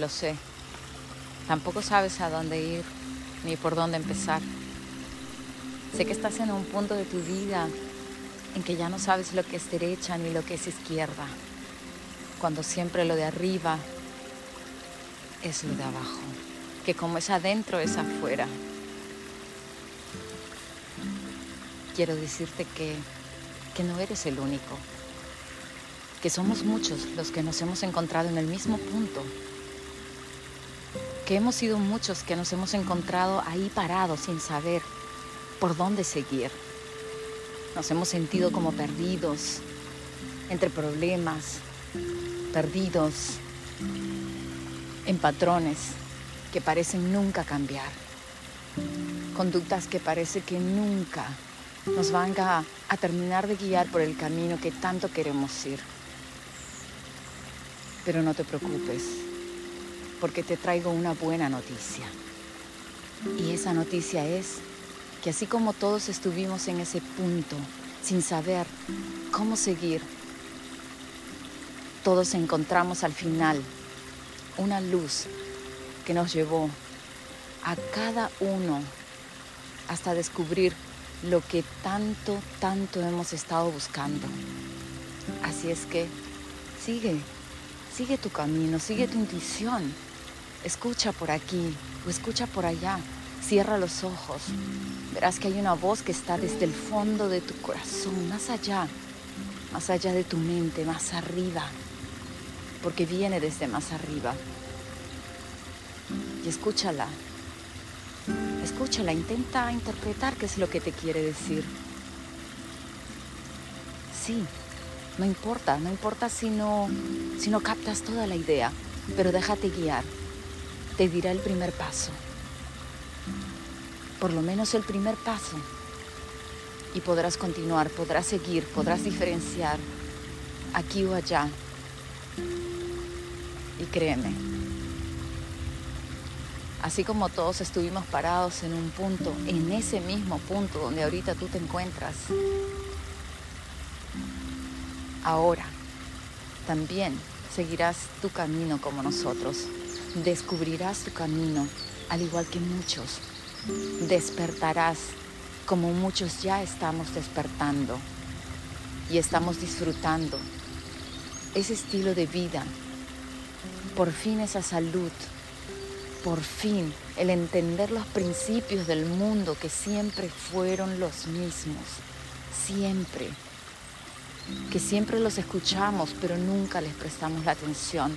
Lo sé. Tampoco sabes a dónde ir ni por dónde empezar. Sé que estás en un punto de tu vida en que ya no sabes lo que es derecha ni lo que es izquierda, cuando siempre lo de arriba es lo de abajo, que como es adentro es afuera. Quiero decirte que, que no eres el único, que somos muchos los que nos hemos encontrado en el mismo punto, que hemos sido muchos que nos hemos encontrado ahí parados sin saber por dónde seguir. Nos hemos sentido como perdidos entre problemas, perdidos en patrones que parecen nunca cambiar, conductas que parece que nunca nos van a, a terminar de guiar por el camino que tanto queremos ir. Pero no te preocupes, porque te traigo una buena noticia. Y esa noticia es que así como todos estuvimos en ese punto sin saber cómo seguir, todos encontramos al final una luz que nos llevó a cada uno hasta descubrir lo que tanto, tanto hemos estado buscando. Así es que sigue, sigue tu camino, sigue tu intuición. Escucha por aquí o escucha por allá. Cierra los ojos. Verás que hay una voz que está desde el fondo de tu corazón, más allá, más allá de tu mente, más arriba, porque viene desde más arriba. Y escúchala. Escúchala, intenta interpretar qué es lo que te quiere decir. Sí, no importa, no importa si no, si no captas toda la idea, pero déjate guiar. Te dirá el primer paso por lo menos el primer paso. Y podrás continuar, podrás seguir, podrás diferenciar aquí o allá. Y créeme, así como todos estuvimos parados en un punto, en ese mismo punto donde ahorita tú te encuentras, ahora también seguirás tu camino como nosotros, descubrirás tu camino al igual que muchos. Despertarás como muchos ya estamos despertando y estamos disfrutando ese estilo de vida, por fin esa salud, por fin el entender los principios del mundo que siempre fueron los mismos, siempre, que siempre los escuchamos pero nunca les prestamos la atención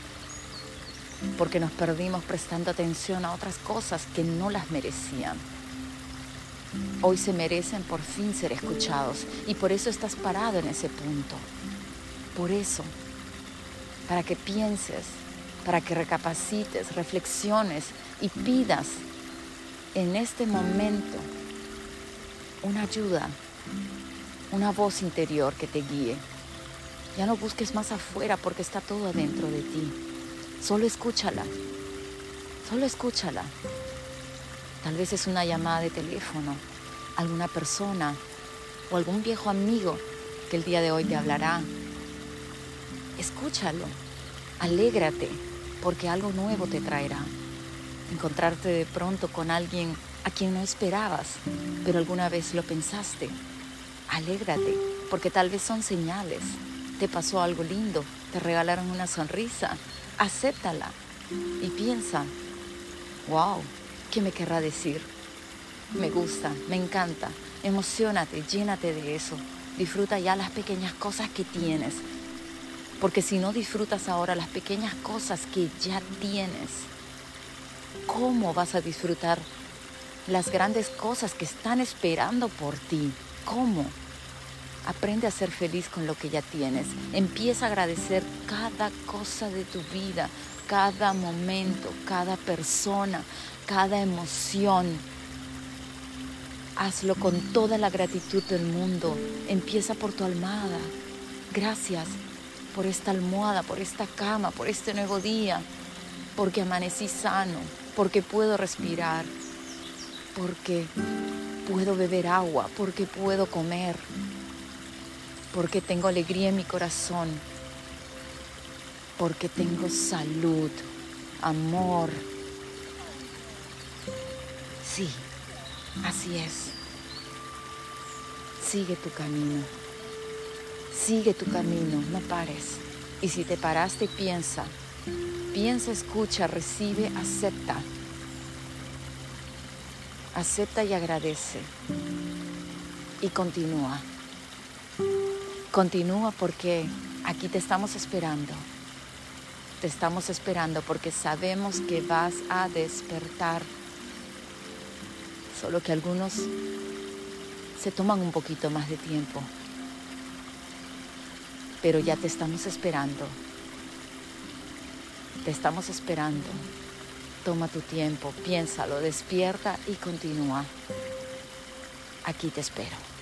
porque nos perdimos prestando atención a otras cosas que no las merecían. Hoy se merecen por fin ser escuchados y por eso estás parado en ese punto. Por eso, para que pienses, para que recapacites, reflexiones y pidas en este momento una ayuda, una voz interior que te guíe. Ya no busques más afuera porque está todo adentro de ti. Solo escúchala. Solo escúchala. Tal vez es una llamada de teléfono, alguna persona o algún viejo amigo que el día de hoy te hablará. Escúchalo. Alégrate porque algo nuevo te traerá. Encontrarte de pronto con alguien a quien no esperabas, pero alguna vez lo pensaste. Alégrate porque tal vez son señales. Te pasó algo lindo, te regalaron una sonrisa, acéptala y piensa, wow, ¿qué me querrá decir? Me gusta, me encanta, emocionate, llénate de eso, disfruta ya las pequeñas cosas que tienes, porque si no disfrutas ahora las pequeñas cosas que ya tienes, ¿cómo vas a disfrutar las grandes cosas que están esperando por ti? ¿Cómo? Aprende a ser feliz con lo que ya tienes. Empieza a agradecer cada cosa de tu vida, cada momento, cada persona, cada emoción. Hazlo con toda la gratitud del mundo. Empieza por tu almohada. Gracias por esta almohada, por esta cama, por este nuevo día, porque amanecí sano, porque puedo respirar, porque puedo beber agua, porque puedo comer porque tengo alegría en mi corazón, porque tengo salud. amor. Sí, así es. Sigue tu camino. Sigue tu camino, no pares. Y si te paraste, piensa. Piensa, escucha, recibe, acepta. Acepta y agradece. Y continúa. Continúa porque aquí te estamos esperando. Te estamos esperando porque sabemos que vas a despertar. Solo que algunos se toman un poquito más de tiempo. Pero ya te estamos esperando. Te estamos esperando. Toma tu tiempo, piénsalo, despierta y continúa. Aquí te espero.